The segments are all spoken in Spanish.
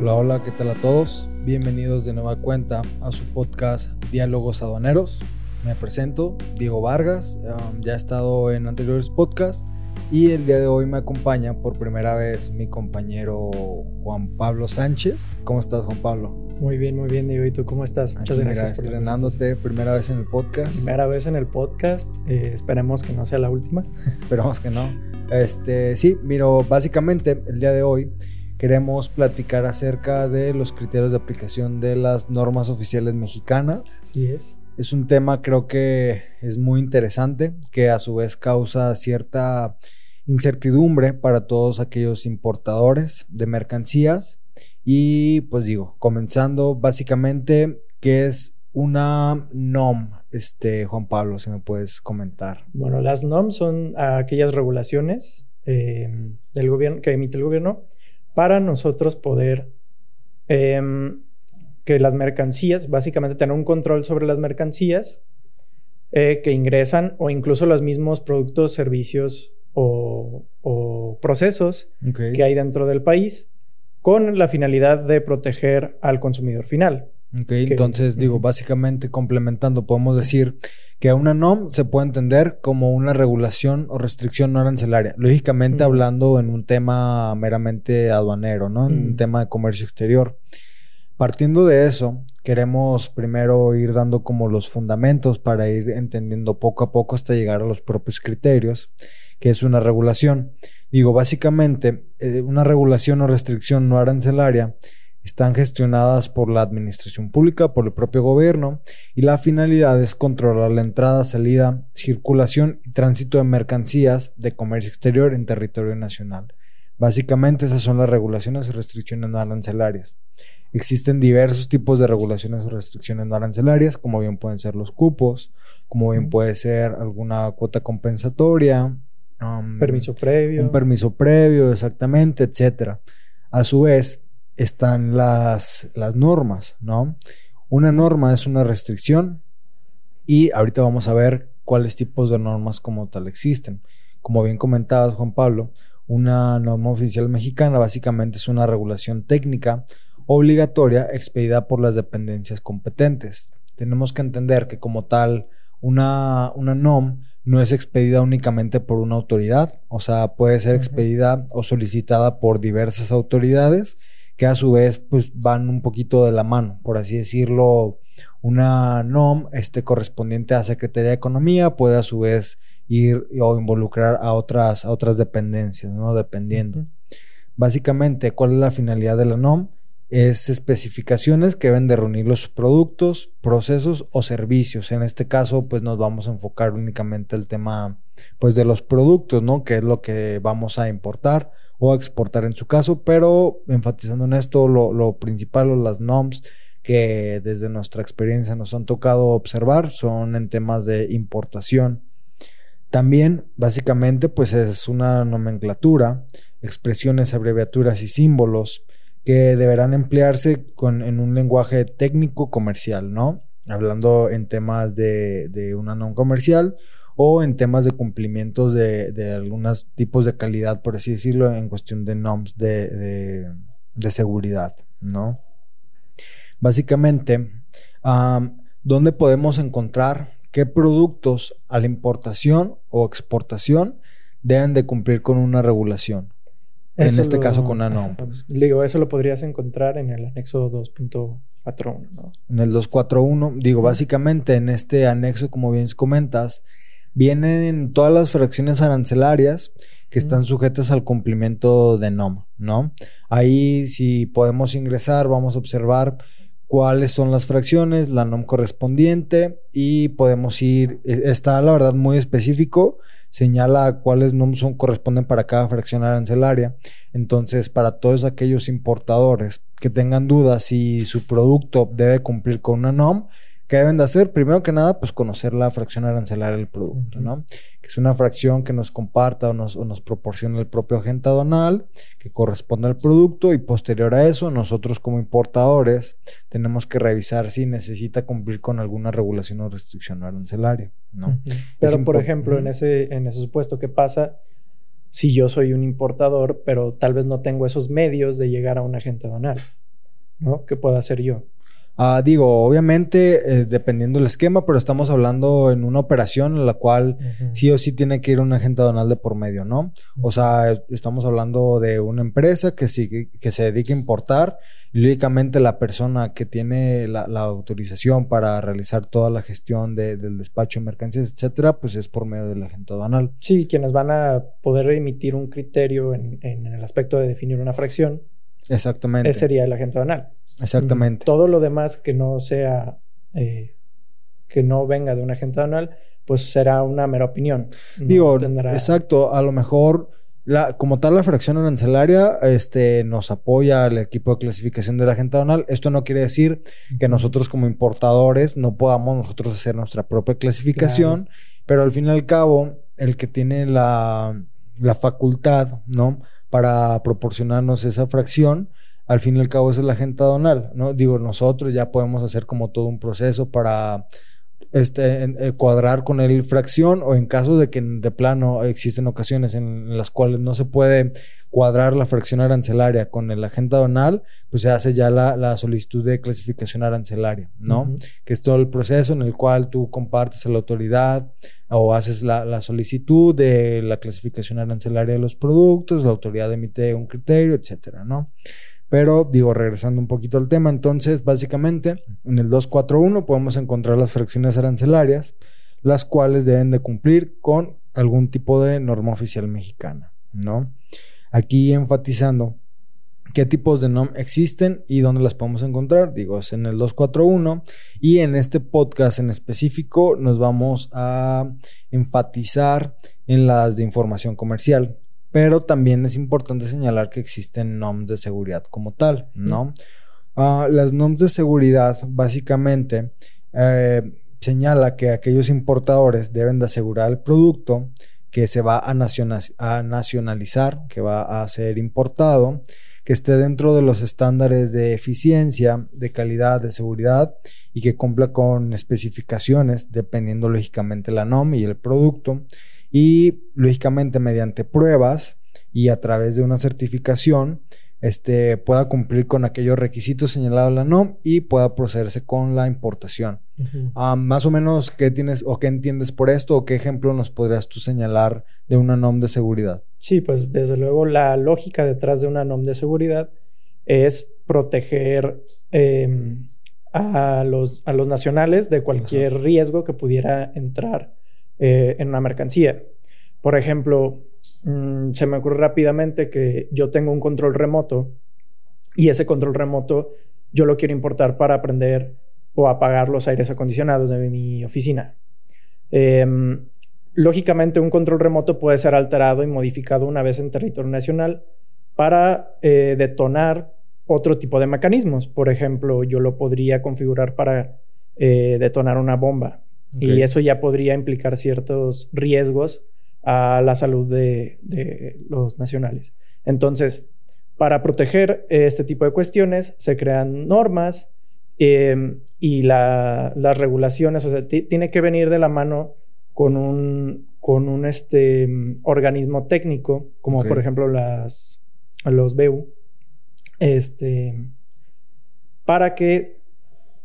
Hola, hola, ¿qué tal a todos? Bienvenidos de nueva cuenta a su podcast Diálogos Aduaneros. Me presento, Diego Vargas, um, ya he estado en anteriores podcasts y el día de hoy me acompaña por primera vez mi compañero Juan Pablo Sánchez. ¿Cómo estás, Juan Pablo? Muy bien, muy bien, Diego. ¿Y tú cómo estás? Muchas Aquí, gracias. Mira, estrenándote primera vez en el podcast. Primera vez en el podcast. Eh, esperemos que no sea la última. Esperamos que no. Este, sí, miro, básicamente el día de hoy queremos platicar acerca de los criterios de aplicación de las normas oficiales mexicanas. Sí es. Es un tema creo que es muy interesante, que a su vez causa cierta incertidumbre para todos aquellos importadores de mercancías. Y pues digo, comenzando básicamente, ¿qué es una NOM? Este, Juan Pablo, si me puedes comentar. Bueno, las NOM son aquellas regulaciones eh, del gobierno que emite el gobierno para nosotros poder em, que las mercancías, básicamente tener un control sobre las mercancías eh, que ingresan o incluso los mismos productos, servicios o, procesos que hay dentro del país con la finalidad de proteger al consumidor final. Ok, entonces digo, básicamente complementando, podemos decir que una NOM se puede entender como una regulación o restricción no arancelaria. Lógicamente hablando en un tema meramente aduanero, ¿no? En un tema de comercio exterior. Partiendo de eso, queremos primero ir dando como los fundamentos para ir entendiendo poco a poco hasta llegar a los propios criterios, que es una regulación. Digo, básicamente, eh, una regulación o restricción no arancelaria están gestionadas por la administración pública, por el propio gobierno, y la finalidad es controlar la entrada, salida, circulación y tránsito de mercancías de comercio exterior en territorio nacional. Básicamente esas son las regulaciones y restricciones no arancelarias. Existen diversos tipos de regulaciones o restricciones no arancelarias, como bien pueden ser los cupos, como bien puede ser alguna cuota compensatoria, um, permiso previo. Un permiso previo, exactamente, etcétera. A su vez, están las, las normas, ¿no? Una norma es una restricción y ahorita vamos a ver cuáles tipos de normas como tal existen. Como bien comentabas, Juan Pablo, una norma oficial mexicana básicamente es una regulación técnica obligatoria expedida por las dependencias competentes. Tenemos que entender que como tal una, una NOM no es expedida únicamente por una autoridad, o sea, puede ser expedida o solicitada por diversas autoridades que a su vez pues van un poquito de la mano, por así decirlo, una NOM este, correspondiente a Secretaría de Economía puede a su vez ir o involucrar a otras, a otras dependencias, ¿no? Dependiendo. Básicamente, ¿cuál es la finalidad de la NOM? Es especificaciones que deben de reunir los productos, procesos o servicios. En este caso, pues nos vamos a enfocar únicamente el tema, pues de los productos, ¿no? Que es lo que vamos a importar o exportar en su caso, pero enfatizando en esto lo, principal o las NOMS que desde nuestra experiencia nos han tocado observar son en temas de importación. También, básicamente, pues es una nomenclatura, expresiones, abreviaturas y símbolos que deberán emplearse con, en un lenguaje técnico comercial, ¿no? Hablando en temas de, de una non comercial o en temas de cumplimientos de, de algunos tipos de calidad, por así decirlo, en cuestión de NOMS de, de seguridad, ¿no? Básicamente, ¿dónde podemos encontrar qué productos a la importación o exportación deben de cumplir con una regulación? En este caso con una NOM. Pues. Digo, eso lo podrías encontrar en el anexo 2.41, ¿no? En el 241, digo, básicamente en este anexo, como bien comentas, vienen todas las fracciones arancelarias que están sujetas al cumplimiento de NOM, ¿no? Ahí si podemos ingresar, vamos a observar cuáles son las fracciones, la NOM correspondiente y podemos ir, e, está la verdad muy específico, señala cuáles NOM son, corresponden para cada fracción arancelaria. Entonces, para todos aquellos importadores que tengan dudas si su producto debe cumplir con una NOM, ¿Qué deben de hacer? Primero que nada, pues conocer la fracción arancelaria del producto, ¿no? Que es una fracción que nos comparta o nos, nos proporciona el propio agente aduanal, que corresponde al producto y posterior a eso, nosotros como importadores tenemos que revisar si necesita cumplir con alguna regulación o restricción arancelaria, ¿no? Pero, por ejemplo, en ese, en ese supuesto, ¿qué pasa si yo soy un importador, pero tal vez no tengo esos medios de llegar a un agente aduanal? ¿no? Que pueda hacer yo. Ah, digo, obviamente, eh, dependiendo del esquema, pero estamos hablando en una operación en la cual sí o sí tiene que ir un agente aduanal de por medio, ¿no? O sea, estamos hablando de una empresa que, sí, que se dedica a importar y lógicamente la persona que tiene la, autorización para realizar toda la gestión del despacho de mercancías, etcétera, pues es por medio del agente aduanal. Sí, quienes van a poder emitir un criterio en, en el aspecto de definir una fracción. Exactamente. Ese sería el agente aduanal. Exactamente. Todo lo demás que no sea, eh, que no venga de un agente aduanal, pues será una mera opinión. Digo, exacto, a lo mejor la, como tal la fracción arancelaria este, nos apoya al equipo de clasificación del agente aduanal. Esto no quiere decir que nosotros como importadores no podamos nosotros hacer nuestra propia clasificación, pero al fin y al cabo, el que tiene la, la facultad, ¿no? Para proporcionarnos esa fracción, al fin y al cabo es el agente aduanal, ¿no? Digo, nosotros ya podemos hacer como todo un proceso para este, eh, cuadrar con él fracción o en caso de que de plano existen ocasiones en las cuales no se puede cuadrar la fracción arancelaria con el agente aduanal, pues se hace ya la, solicitud de clasificación arancelaria, ¿no? Que es todo el proceso en el cual tú compartes a la autoridad o haces la, la solicitud de la clasificación arancelaria de los productos, la autoridad emite un criterio, etcétera, ¿no? Pero digo, regresando un poquito al tema, entonces básicamente en el 241 podemos encontrar las fracciones arancelarias, las cuales deben de cumplir con algún tipo de norma oficial mexicana, ¿no? Aquí enfatizando qué tipos de NOM existen y dónde las podemos encontrar. Digo, es en el 241 y en este podcast en específico nos vamos a enfatizar en las de información comercial. Pero también es importante señalar que existen NOMs de seguridad como tal, ¿no? Ah, las NOMs de seguridad básicamente eh, señala que aquellos importadores deben de asegurar el producto que se va a, a, nacionalizar, que va a ser importado, que esté dentro de los estándares de eficiencia, de calidad, de seguridad y que cumpla con especificaciones dependiendo lógicamente la NOM y el producto y lógicamente mediante pruebas y a través de una certificación este, pueda cumplir con aquellos requisitos señalados en la NOM y pueda procederse con la importación. Ah, más o menos, ¿qué tienes o qué entiendes por esto o qué ejemplo nos podrías tú señalar de una NOM de seguridad? Sí, pues desde luego la lógica detrás de una NOM de seguridad es proteger em, a, los, a los nacionales de cualquier riesgo que pudiera entrar eh, en una mercancía. Por ejemplo, mm, se me ocurre rápidamente que yo tengo un control remoto y ese control remoto yo lo quiero importar para aprender o apagar los aires acondicionados de mi oficina. Em, lógicamente, un control remoto puede ser alterado y modificado una vez en territorio nacional para eh, detonar otro tipo de mecanismos. Por ejemplo, yo lo podría configurar para eh, detonar una bomba. Y eso ya podría implicar ciertos riesgos a la salud de, los nacionales. Entonces, para proteger este tipo de cuestiones, se crean normas em, y las regulaciones, o sea, tiene que venir de la mano con un, con un este, organismo técnico, como por ejemplo las, los BU, este, para que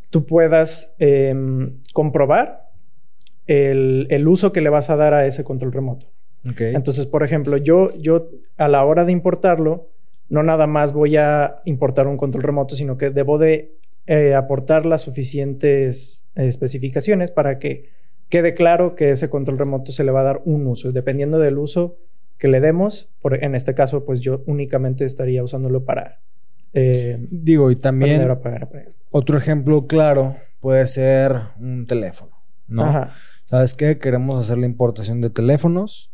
tú puedas em, comprobar el, uso que le vas a dar a ese control remoto. Entonces, por ejemplo, yo, yo a la hora de importarlo, no nada más voy a importar un control remoto, sino que debo de eh, aportar las suficientes especificaciones para que quede claro que ese control remoto se le va a dar un uso. Dependiendo del uso que le demos, por, en este caso, pues yo únicamente estaría usándolo para... Eh, Digo, y también... Otro ejemplo claro puede ser un teléfono, ¿no? Ajá. ¿Sabes qué? Queremos hacer la importación de teléfonos.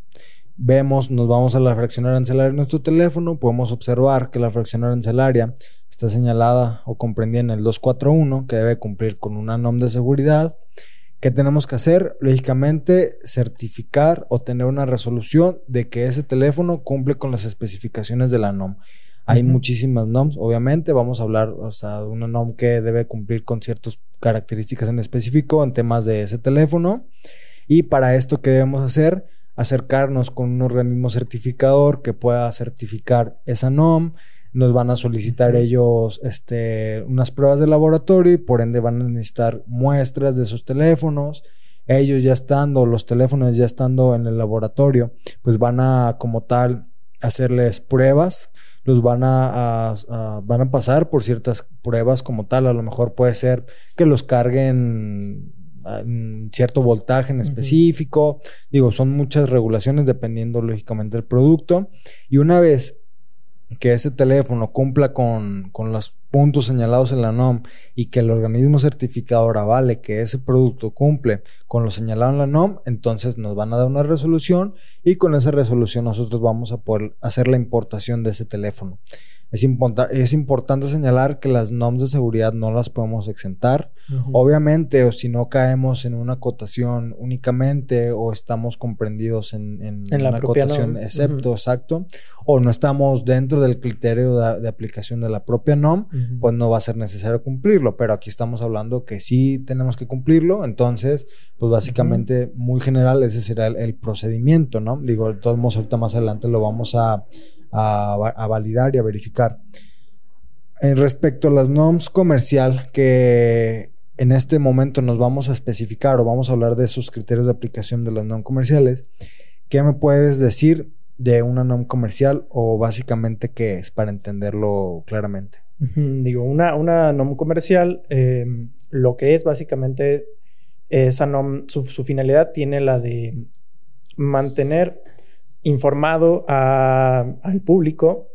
Vemos, nos vamos a la fracción arancelaria de nuestro teléfono. Podemos observar que la fracción arancelaria está señalada o comprendida en el 241, que debe cumplir con una NOM de seguridad. ¿Qué tenemos que hacer? Lógicamente, certificar o tener una resolución de que ese teléfono cumple con las especificaciones de la NOM. Hay muchísimas NOMs, obviamente. Vamos a hablar, o sea, de una NOM que debe cumplir con ciertas características en específico en temas de ese teléfono. Y para esto, ¿qué debemos hacer? Acercarnos con un organismo certificador que pueda certificar esa NOM, nos van a solicitar ellos este, unas pruebas de laboratorio y por ende van a necesitar muestras de sus teléfonos. Ellos ya estando, los teléfonos ya estando en el laboratorio, pues van a como tal hacerles pruebas, los van a, van a pasar por ciertas pruebas como tal. A lo mejor puede ser que los carguen en cierto voltaje en específico. Digo, son muchas regulaciones dependiendo lógicamente del producto. Y una vez que ese teléfono cumpla con, con, los puntos señalados en la NOM y que el organismo certificador avale que ese producto cumple con lo señalado en la NOM, entonces nos van a dar una resolución y con esa resolución nosotros vamos a poder hacer la importación de ese teléfono. Es, es importante señalar que las normas de seguridad no las podemos exentar. Obviamente, o si no caemos en una cotación únicamente o estamos comprendidos en, en, una cotación excepto, exacto, o no estamos dentro del criterio de, aplicación de la propia NOM, pues no va a ser necesario cumplirlo. Pero aquí estamos hablando que sí tenemos que cumplirlo. Entonces, pues básicamente, muy general, ese será el, el procedimiento, ¿no? Digo, de todos modos, ahorita más adelante lo vamos a a, validar y a verificar. En respecto a las NOMS comercial, que en este momento nos vamos a especificar o vamos a hablar de esos criterios de aplicación de las NOM comerciales, ¿qué me puedes decir de una NOM comercial o básicamente qué es para entenderlo claramente? Digo, una, una NOM comercial, em, lo que es básicamente esa NOM, su, su finalidad tiene la de mantener informado al público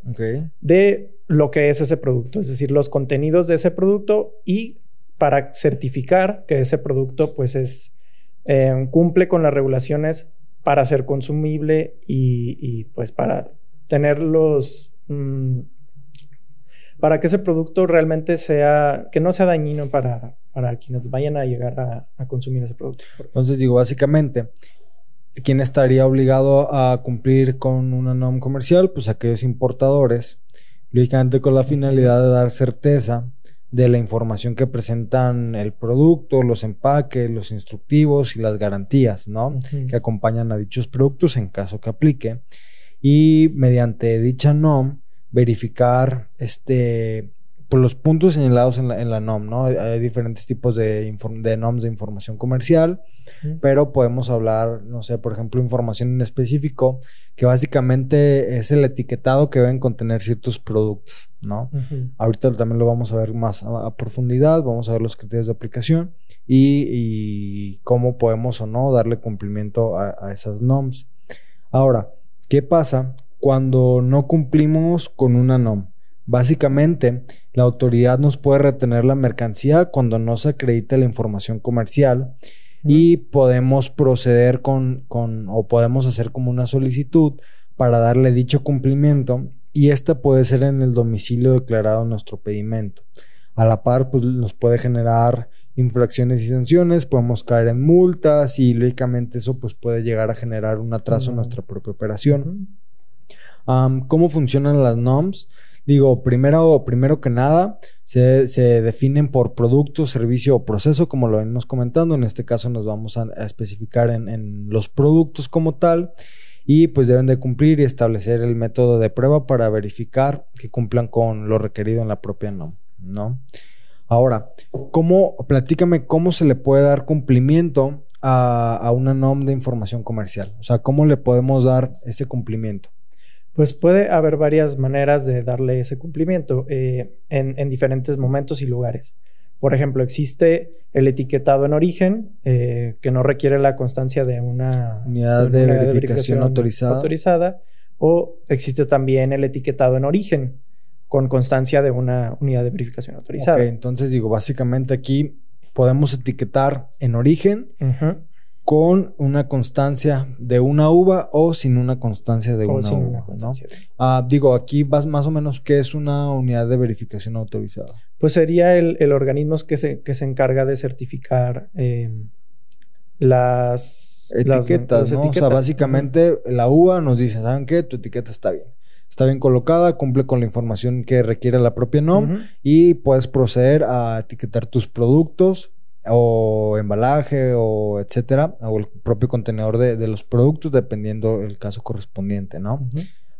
de lo que es ese producto, es decir, los contenidos de ese producto y para certificar que ese producto pues es eh, cumple con las regulaciones para ser consumible y, pues para tener los mm, para que ese producto realmente sea que no sea dañino para, para quienes vayan a llegar a, a consumir ese producto. Entonces digo básicamente ¿Quién estaría obligado a cumplir con una norma comercial? Pues aquellos importadores, lógicamente con la finalidad de dar certeza de la información que presentan el producto, los empaques, los instructivos y las garantías, ¿no? Que acompañan a dichos productos en caso que aplique. Y mediante dicha NOM, verificar este, por los puntos señalados en la, en la NOM, ¿no? Hay, diferentes tipos de, de NOMs de información comercial, pero podemos hablar, no sé, por ejemplo, información en específico, que básicamente es el etiquetado que deben contener ciertos productos, ¿no? Ahorita también lo vamos a ver más a, profundidad, vamos a ver los criterios de aplicación y, cómo podemos o no darle cumplimiento a, a esas NOMs. Ahora, ¿qué pasa cuando no cumplimos con una NOM? Básicamente, la autoridad nos puede retener la mercancía cuando no se acredita la información comercial y podemos proceder con, con, o podemos hacer como una solicitud para darle dicho cumplimiento y esta puede ser en el domicilio declarado en nuestro pedimento. A la par, pues nos puede generar infracciones y sanciones, podemos caer en multas y lógicamente eso pues puede llegar a generar un atraso en nuestra propia operación. ¿Cómo funcionan las NOMS? Digo, primero, primero que nada, se, definen por producto, servicio o proceso, como lo venimos comentando. En este caso nos vamos a, especificar en, los productos como tal y pues deben de cumplir y establecer el método de prueba para verificar que cumplan con lo requerido en la propia NOM, ¿no? Ahora, ¿cómo, platícame cómo se le puede dar cumplimiento a, a una NOM de información comercial? O sea, ¿cómo le podemos dar ese cumplimiento? Pues puede haber varias maneras de darle ese cumplimiento eh, en, diferentes momentos y lugares. Por ejemplo, existe el etiquetado en origen, eh, que no requiere la constancia de una unidad de, verificación, autorizada. autorizada. O existe también el etiquetado en origen, con constancia de una unidad de verificación autorizada. Ok, entonces digo, básicamente aquí podemos etiquetar en origen con una constancia de una uva o sin una constancia de una uva. Ah, digo, aquí vas más o menos qué es una unidad de verificación autorizada. Pues sería el, organismo que se, que se encarga de certificar eh, las etiquetas, ¿no? O sea, básicamente la uva nos dice, ¿saben qué? Tu etiqueta está bien. Está bien colocada, cumple con la información que requiere la propia NOM y puedes proceder a etiquetar tus productos o embalaje o etcétera, o el propio contenedor de, los productos, dependiendo el caso correspondiente, ¿no?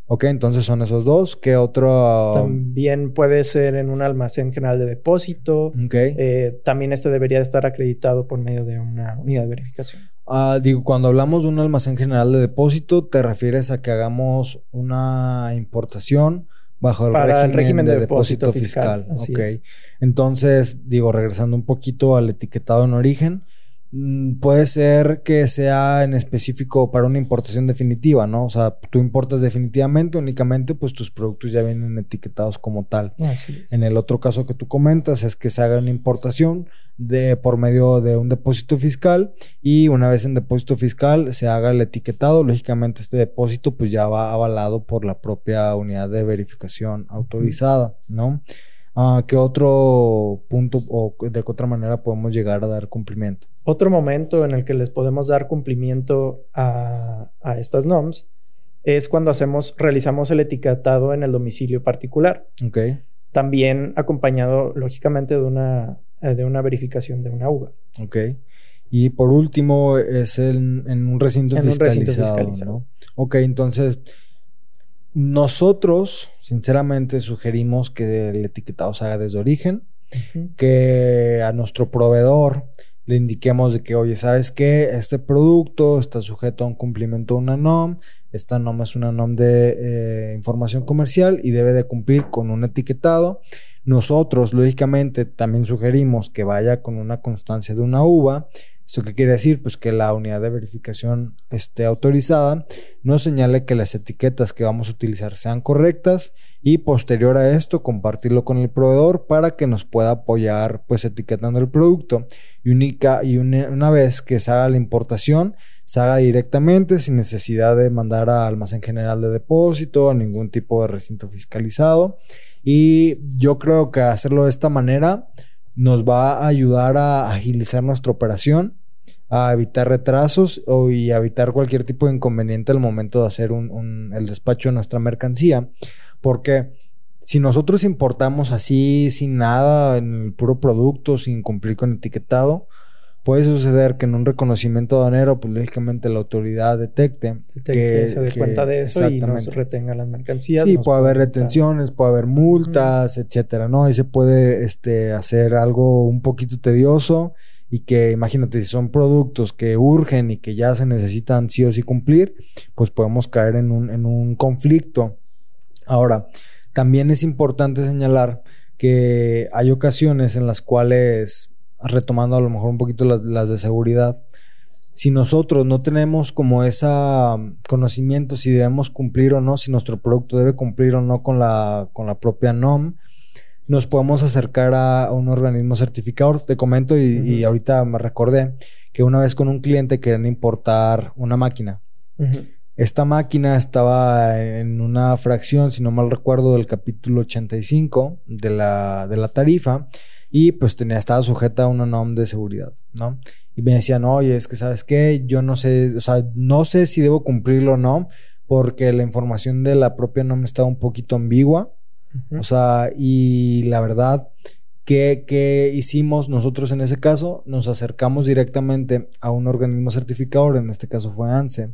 Ok, entonces son esos dos. ¿Qué otro? También puede ser en un almacén general de depósito. Ok. Eh, también este debería estar acreditado por medio de una unidad de verificación. Ah, digo, cuando hablamos de un almacén general de depósito, te refieres a que hagamos una importación bajo el, Para régimen, el régimen de, de depósito, depósito fiscal. fiscal, así Ok. es. Entonces, digo, regresando un poquito al etiquetado en origen, puede ser que sea en específico para una importación definitiva, ¿no? O sea, tú importas definitivamente, únicamente pues tus productos ya vienen etiquetados como tal. Así es. En el otro caso que tú comentas es que se haga una importación de por medio de un depósito fiscal y una vez en depósito fiscal se haga el etiquetado, lógicamente este depósito pues ya va avalado por la propia unidad de verificación autorizada, ¿no? Ah, ¿Qué otro punto o de qué otra manera podemos llegar a dar cumplimiento? Otro momento en el que les podemos dar cumplimiento a, a estas NOMS es cuando hacemos, realizamos el etiquetado en el domicilio particular. Ok, También acompañado, lógicamente, de una, eh, de una verificación de una uva. ok. Y por último es el- en un recinto En un recinto fiscalizado, fiscalizado. ¿no? Ok, entonces nosotros sinceramente sugerimos que el etiquetado se haga desde origen, que a nuestro proveedor le indiquemos de que, oye, ¿sabes qué? Este producto está sujeto a un cumplimiento de una NOM. Esta NOM es una NOM de eh, información comercial y debe de cumplir con un etiquetado. Nosotros, lógicamente, también sugerimos que vaya con una constancia de una uva. ¿Esto qué quiere decir? Pues que la unidad de verificación esté autorizada, nos señale que las etiquetas que vamos a utilizar sean correctas y posterior a esto compartirlo con el proveedor para que nos pueda apoyar pues etiquetando el producto y, única, y una, una vez que se haga la importación se haga directamente sin necesidad de mandar a almacén general de depósito a ningún tipo de recinto fiscalizado y yo creo que hacerlo de esta manera nos va a ayudar a agilizar nuestra operación, a evitar retrasos o, y a evitar cualquier tipo de inconveniente al momento de hacer el despacho de nuestra mercancía. Porque si nosotros importamos así, sin nada, en el puro producto, sin cumplir con etiquetado, puede suceder que en un reconocimiento aduanero, pues lógicamente la autoridad detecte Que, se dé que- cuenta de eso y nos retenga las mercancías. Sí, puede haber multar. retenciones, puede haber multas, etcétera, ¿no? Y se puede este, hacer algo un poquito tedioso y que, imagínate, si son productos que urgen y que ya se necesitan sí o sí cumplir, pues podemos caer en un, en un conflicto. Ahora, también es importante señalar que hay ocasiones en las cuales, retomando a lo mejor un poquito las, las de seguridad, si nosotros no tenemos como esa um, conocimiento si debemos cumplir o no, si nuestro producto debe cumplir o no con la, con la propia NOM, nos podemos acercar a, a un organismo certificador. Te comento y, y Ujú. ahorita me recordé que una vez con un cliente querían importar una máquina. Ujú. Esta máquina estaba en una fracción, si no mal recuerdo, del capítulo 85 de la, de la tarifa y pues tenía, estaba sujeta a una NOM de seguridad, ¿no? Y me decían, oye, es que sabes qué, yo no sé, o sea, no sé si debo cumplirlo o no, porque la información de la propia NOM estaba un poquito ambigua, o sea, y la verdad, ¿qué, qué hicimos nosotros en ese caso? Nos acercamos directamente a un organismo certificador, en este caso fue ANSE.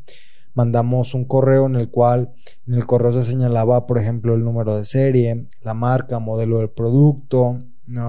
Mandamos un correo en el cual en el correo se señalaba, por ejemplo, el número de serie, la marca, modelo del producto,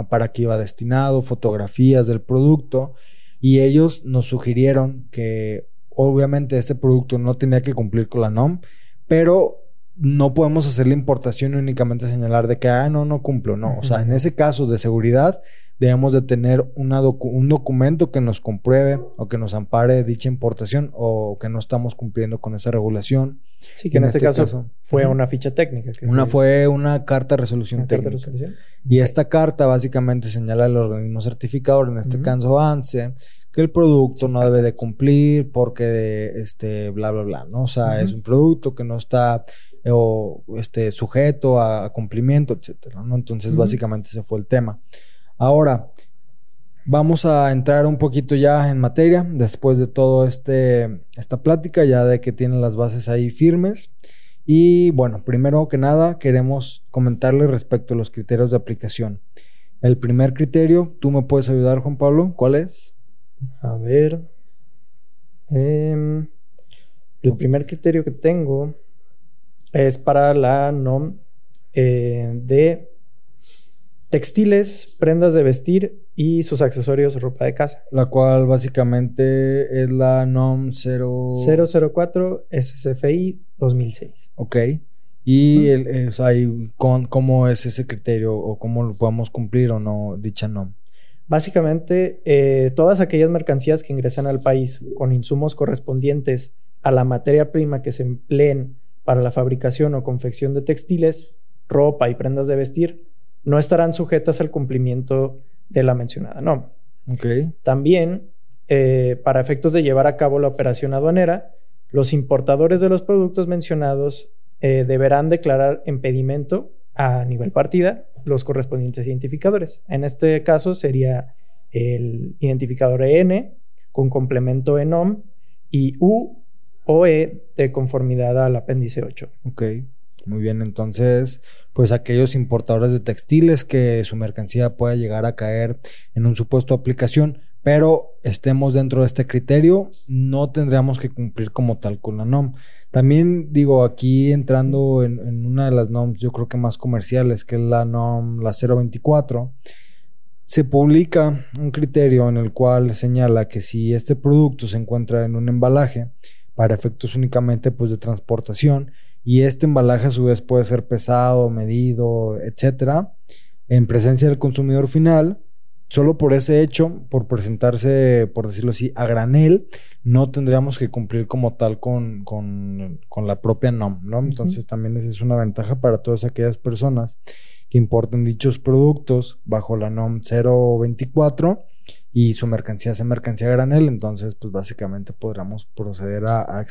para qué iba destinado, fotografías del producto. Y ellos nos sugirieron que obviamente este producto no tenía que cumplir con la NOM, pero no podemos hacer la importación y únicamente señalar de que, ah, no, no cumplo, no. O sea, en ese caso de seguridad, debemos de tener una docu- un documento que nos compruebe o que nos ampare dicha importación o que no estamos cumpliendo con esa regulación. Sí, que en, En este, este caso, caso, fue una ficha técnica. que Una fue una carta de resolución una carta de técnica. resolución. Y esta carta básicamente señala al organismo certificador, en este caso ANSE, que el producto no debe de cumplir porque este bla bla bla, ¿no? O sea, es un producto que no está o, este sujeto a, a cumplimiento, etcétera, ¿no? Entonces, básicamente ese fue el tema. Ahora, vamos a entrar un poquito ya en materia después de todo este esta plática ya de que tienen las bases ahí firmes. Y bueno, primero que nada queremos comentarle respecto a los criterios de aplicación. El primer criterio, tú me puedes ayudar, Juan Pablo, ¿cuál es? A ver. Em, el primer criterio que tengo es para la NOM eh, de textiles, prendas de vestir y sus accesorios, ropa de casa. La cual básicamente es la NOM 0... 004 SCFI 2006. Ok. Y el, o sea, con, cómo es ese criterio o cómo lo podemos cumplir o no dicha NOM. Básicamente, eh, todas aquellas mercancías que ingresan al país con insumos correspondientes a la materia prima que se empleen para la fabricación o confección de textiles, ropa y prendas de vestir, no estarán sujetas al cumplimiento de la mencionada. Okay. También, eh, para efectos de llevar a cabo la operación aduanera, los importadores de los productos mencionados eh, deberán declarar en pedimento a nivel partida los correspondientes identificadores. En este caso sería el identificador EN con complemento ENOM y U o E de conformidad al apéndice 8. Ok. Muy bien, entonces, pues aquellos importadores de textiles que su mercancía pueda llegar a caer en un supuesto aplicación, pero estemos dentro de este criterio, no tendríamos que cumplir como tal con la NOM. También digo, aquí entrando en, una de las NOMs, yo creo que más comerciales, que es la NOM, la 024, se publica un criterio en el cual señala que si este producto se encuentra en un embalaje para efectos únicamente pues de transportación y este embalaje a su vez puede ser pesado, medido, etcétera, en presencia del consumidor final, Solo por ese hecho, por presentarse, por decirlo así, a granel, no tendríamos que cumplir como tal con, la propia NOM, ¿no? Entonces también esa es una ventaja para todas aquellas personas que importen dichos productos bajo la NOM 024 y su mercancía sea mercancía granel, entonces pues básicamente podríamos proceder a, a.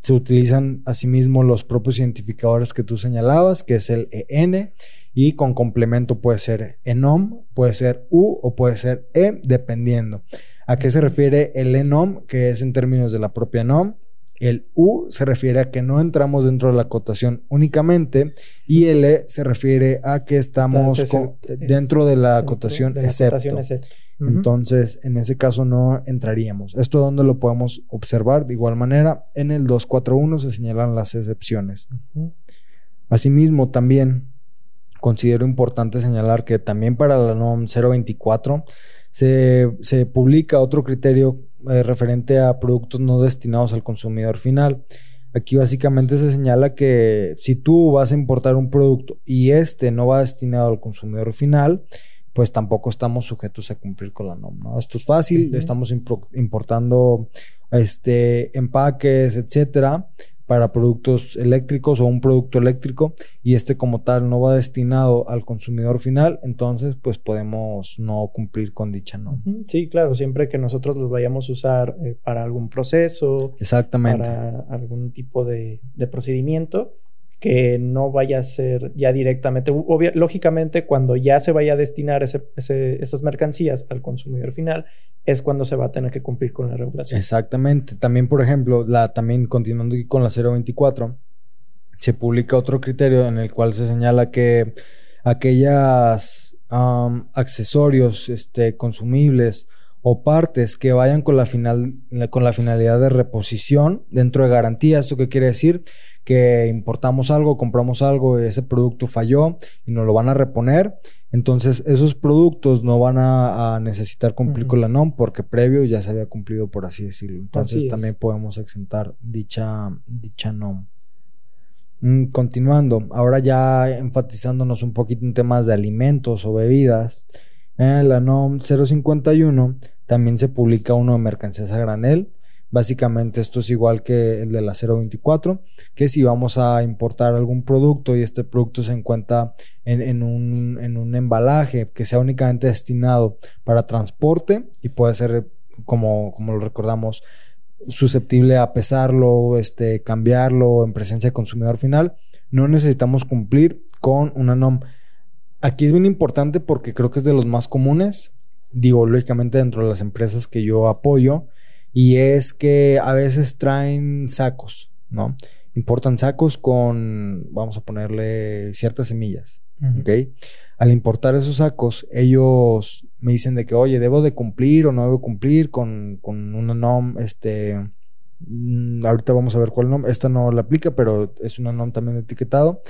Se utilizan asimismo los propios identificadores que tú señalabas, que es el EN y con complemento puede ser enom, puede ser u o puede ser e, dependiendo. ¿A qué se refiere el enom? Que es en términos de la propia nom. El U se refiere a que no entramos dentro de la cotación únicamente y el E se refiere a que estamos dentro de la cotación excepto. Entonces, en ese caso no entraríamos. Esto donde lo podemos observar de igual manera. En el 241 se señalan las excepciones. Asimismo, también considero importante señalar que también para la NOM 024 se, publica otro criterio eh, referente a productos no destinados al consumidor final. Aquí básicamente se señala que si tú vas a importar un producto y este no va destinado al consumidor final, pues tampoco estamos sujetos a cumplir con la NOM. Esto es fácil, estamos importando este, empaques, etcétera, para productos eléctricos o un producto eléctrico y este como tal no va destinado al consumidor final, entonces pues podemos no cumplir con dicha norma. Sí, claro, siempre que nosotros los vayamos a usar eh, para algún proceso, Exactamente. para algún tipo de, de procedimiento, que no vaya a ser ya directamente, lógicamente cuando ya se vaya a destinar esas mercancías al consumidor final, es cuando se va a tener que cumplir con la regulación. Exactamente. También, por ejemplo, la, también continuando con la 024, se publica otro criterio en el cual se señala que aquellas accesorios este, consumibles o partes que vayan con la, final, con la finalidad de reposición dentro de garantía. ¿Esto qué quiere decir? Que importamos algo, compramos algo, ese producto falló y nos lo van a reponer. Entonces esos productos no van a, necesitar cumplir con la NOM porque previo ya se había cumplido, por así decirlo. Entonces también podemos exentar dicha, dicha NOM. Mm, continuando, ahora ya enfatizándonos un poquito en temas de alimentos o bebidas. En la NOM 051 también se publica uno de mercancías a granel. Básicamente esto es igual que el de la 024, que si vamos a importar algún producto y este producto se encuentra en, un, en un embalaje que sea únicamente destinado para transporte y puede ser, como, como lo recordamos, susceptible a pesarlo, este, cambiarlo en presencia de consumidor final, no necesitamos cumplir con una NOM. Aquí es bien importante porque creo que es de los más comunes digo, lógicamente dentro de las empresas que yo apoyo, y es que a veces traen sacos, ¿no? Importan sacos con, vamos a ponerle ciertas semillas, ¿ok? Al importar esos sacos, ellos me dicen de que, oye, debo de cumplir o no debo cumplir con, con una NOM, este, Mm, ahorita vamos a ver cuál NOM. Esta no la aplica, pero es una NOM también de etiquetado.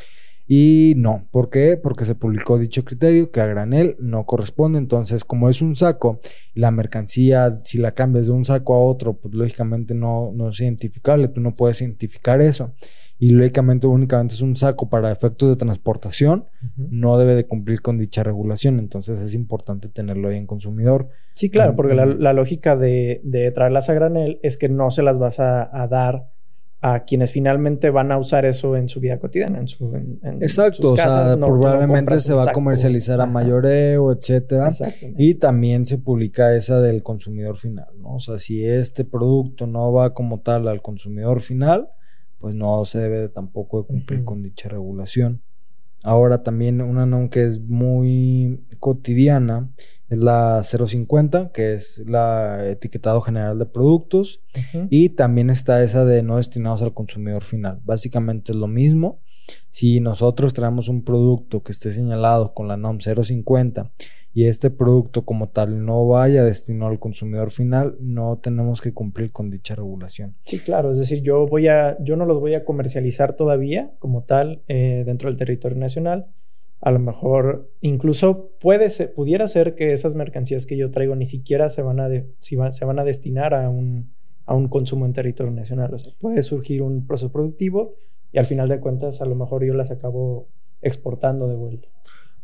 Y no, ¿por qué? Porque se publicó dicho criterio que a granel no corresponde. Entonces, como es un saco, la mercancía, si la cambias de un saco a otro, pues lógicamente no, no es identificable, tú no puedes identificar eso. Y lógicamente únicamente es un saco para efectos de transportación, no debe de cumplir con dicha regulación. Entonces es importante tenerlo ahí en consumidor. Sí, claro, porque la, lógica de, de, traerlas a granel es que no se las vas a dar a quienes finalmente van a usar eso en su vida cotidiana, en su Exacto, o sea, probablemente se va a comercializar a mayoreo, etcétera. Y también se publica esa del consumidor final, ¿no? O sea, si este producto no va como tal al consumidor final, pues no se debe tampoco de cumplir con dicha regulación. Ahora también una NOM que es muy cotidiana es la 050, que es la etiquetado general de productos. Y también está esa de no destinados al consumidor final. Básicamente es lo mismo. Si nosotros traemos un producto que esté señalado con la NOM 050 y este producto como tal no vaya destinado al consumidor final, no tenemos que cumplir con dicha regulación. Sí, claro, es decir, yo voy a, yo no los voy a comercializar todavía como tal eh, dentro del territorio nacional. A lo mejor incluso puede ser, pudiera ser que esas mercancías que yo traigo ni siquiera se van a, si se van a destinar a un, a un consumo en territorio nacional. O sea, puede surgir un proceso productivo y al final de cuentas a lo mejor yo las acabo exportando de vuelta.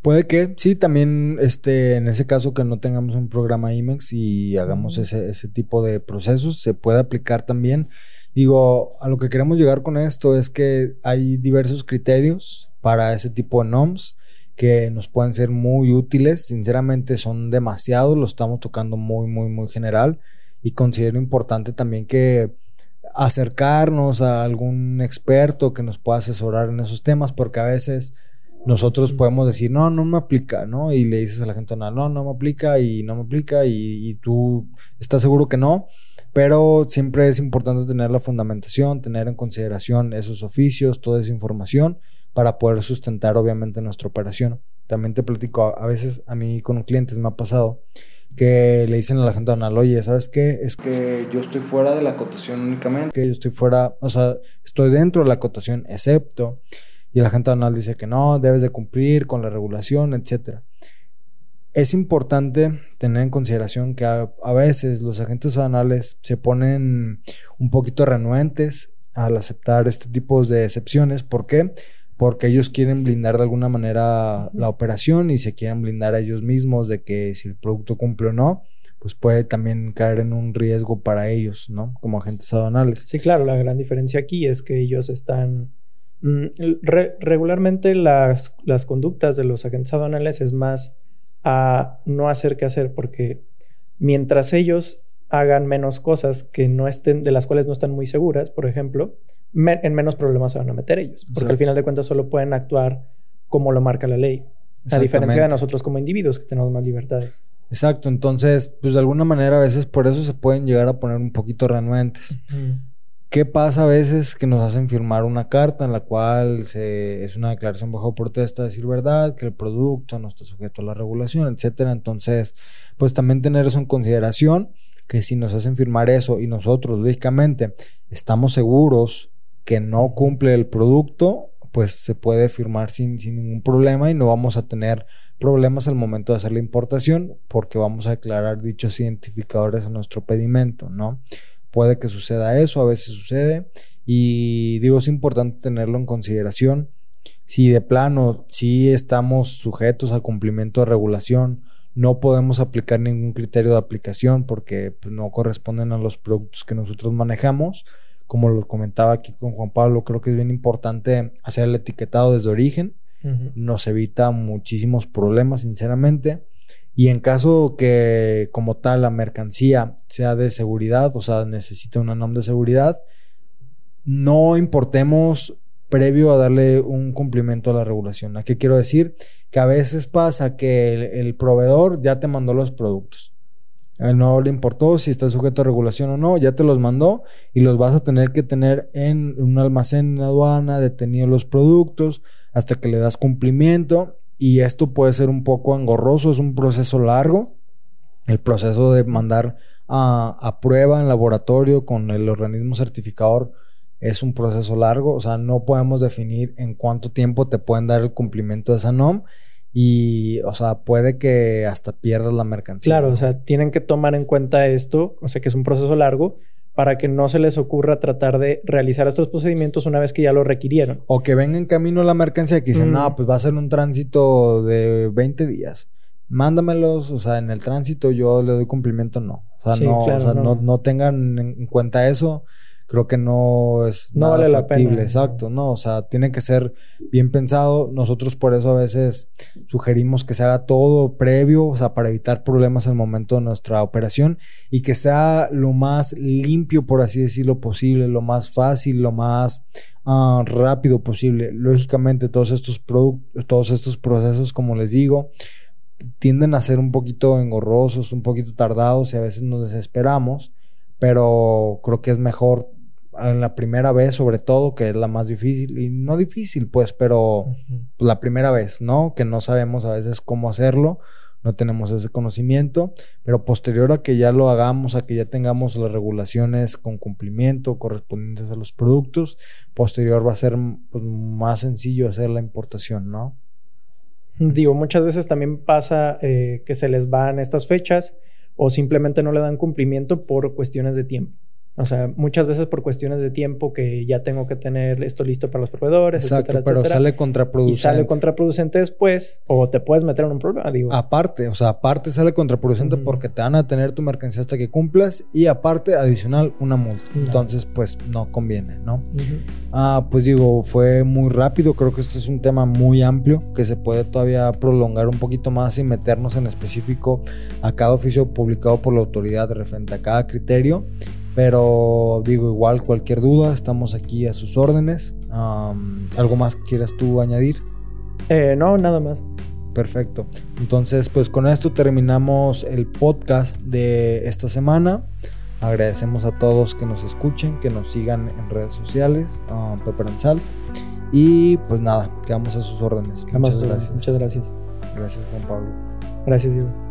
Puede que, sí, también este, en ese caso que no tengamos un programa IMEX y hagamos ese, ese tipo de procesos, se puede aplicar también. Digo, a lo que queremos llegar con esto es que hay diversos criterios para ese tipo de NOMS que nos pueden ser muy útiles. Sinceramente son demasiados, lo estamos tocando muy, muy, muy general. Y considero importante también que acercarnos a algún experto que nos pueda asesorar en esos temas, porque a veces nosotros podemos decir, no, no me aplica, ¿no? Y le dices a la gente, no, no, no me aplica y no me aplica y, tú estás seguro que no, pero siempre es importante tener la fundamentación, tener en consideración esos oficios, toda esa información para poder sustentar obviamente nuestra operación. También te platico, a, veces a mí con clientes me ha pasado que le dicen a la gente donal, oye, ¿sabes qué? Es que yo estoy fuera de la cotación únicamente, que yo estoy fuera, o sea, estoy dentro de la cotación, excepto y el agente aduanal dice que no, debes de cumplir con la regulación, etc. Es importante tener en consideración que a, veces los agentes aduanales se ponen un poquito renuentes al aceptar este tipo de excepciones. ¿Por qué? Porque ellos quieren blindar de alguna manera la operación y se quieren blindar a ellos mismos de que si el producto cumple o no, pues puede también caer en un riesgo para ellos, ¿no? Como agentes aduanales. Sí, claro, la gran diferencia aquí es que ellos están Mm, regularmente las, las, conductas de los agentes aduanales es más a no hacer que hacer, porque mientras ellos hagan menos cosas que no estén, de las cuales no están muy seguras, por ejemplo, en menos problemas se van a meter ellos, porque al final de cuentas solo pueden actuar como lo marca la ley, a diferencia de nosotros como individuos que tenemos más libertades. Exacto, entonces, pues de alguna manera a veces por eso se pueden llegar a poner un poquito renuentes. ¿Qué pasa a veces que nos hacen firmar una carta en la cual se, es una declaración bajo protesta, decir verdad, que el producto no está sujeto a la regulación, etcétera? Entonces, pues también tener eso en consideración, que si nos hacen firmar eso y nosotros, lógicamente, estamos seguros que no cumple el producto, pues se puede firmar sin, sin ningún problema y no vamos a tener problemas al momento de hacer la importación porque vamos a declarar dichos identificadores en nuestro pedimento, ¿no? Puede que suceda eso, a veces sucede. Y digo, es importante tenerlo en consideración. Si de plano, si estamos sujetos al cumplimiento de regulación, no podemos aplicar ningún criterio de aplicación porque pues, no corresponden a los productos que nosotros manejamos. Como lo comentaba aquí con Juan Pablo, creo que es bien importante hacer el etiquetado desde origen. Nos evita muchísimos problemas, sinceramente. Y en caso que como tal la mercancía sea de seguridad, o sea, necesite una norma de seguridad, no importemos previo a darle un cumplimiento a la regulación. ¿A qué quiero decir? Que a veces pasa que el, proveedor ya te mandó los productos. A él no le importó si está sujeto a regulación o no, ya te los mandó y los vas a tener que tener en un almacén en aduana, detenido los productos hasta que le das cumplimiento y esto puede ser un poco engorroso, es un proceso largo. El proceso de mandar a, a prueba en laboratorio con el organismo certificador es un proceso largo, o sea, no podemos definir en cuánto tiempo te pueden dar el cumplimiento de esa NOM y, o sea, puede que hasta pierdas la mercancía. Claro, o sea, tienen que tomar en cuenta esto, o sea, que es un proceso largo para que no se les ocurra tratar de realizar estos procedimientos una vez que ya lo requirieron. O que venga en camino la mercancía que dicen, no, pues va a ser un tránsito de 20 días. Mándamelos, o sea, en el tránsito yo le doy cumplimiento, no. O sea, no, o sea no. no tengan en cuenta eso creo que no es no vale la pena. exacto, no, o sea, tiene que ser bien pensado. Nosotros por eso a veces sugerimos que se haga todo previo, o sea, para evitar problemas en el momento de nuestra operación y que sea lo más limpio, por así decirlo, posible, lo más fácil, lo más ah, rápido posible. Lógicamente, todos estos productos, todos estos procesos, como les digo, tienden a ser un poquito engorrosos, un poquito tardados y a veces nos desesperamos, pero creo que es mejor en la primera vez, sobre todo, que es la más difícil, y no difícil, pues, pero la primera vez, ¿no? Que no sabemos a veces cómo hacerlo, no tenemos ese conocimiento, pero posterior a que ya lo hagamos, a que ya tengamos las regulaciones con cumplimiento correspondientes a los productos, posterior va a ser pues, más sencillo hacer la importación, ¿no? Digo, muchas veces también pasa eh, que se les van estas fechas o simplemente no le dan cumplimiento por cuestiones de tiempo. O sea, muchas veces por cuestiones de tiempo que ya tengo que tener esto listo para los proveedores, Exacto, pero sale contraproducente. Y sale contraproducente después, o te puedes meter en un problema, digo. Aparte, o sea, aparte sale contraproducente porque te van a tener tu mercancía hasta que cumplas y aparte, adicional, una multa. Entonces, pues no conviene, ¿no? Ah, pues digo, fue muy rápido. Creo que esto es un tema muy amplio que se puede todavía prolongar un poquito más y meternos en específico a cada oficio publicado por la autoridad referente a cada criterio. Pero digo, igual cualquier duda, estamos aquí a sus órdenes. ¿Algo más quieras tú añadir? Eh, no, nada más. Perfecto. Entonces, pues con esto terminamos el podcast de esta semana. Agradecemos a todos que nos escuchen, que nos sigan en redes sociales, um, Sal. Y pues nada, quedamos a sus órdenes. Muchas gracias. Muchas gracias. Gracias, Juan Pablo. Gracias, Diego.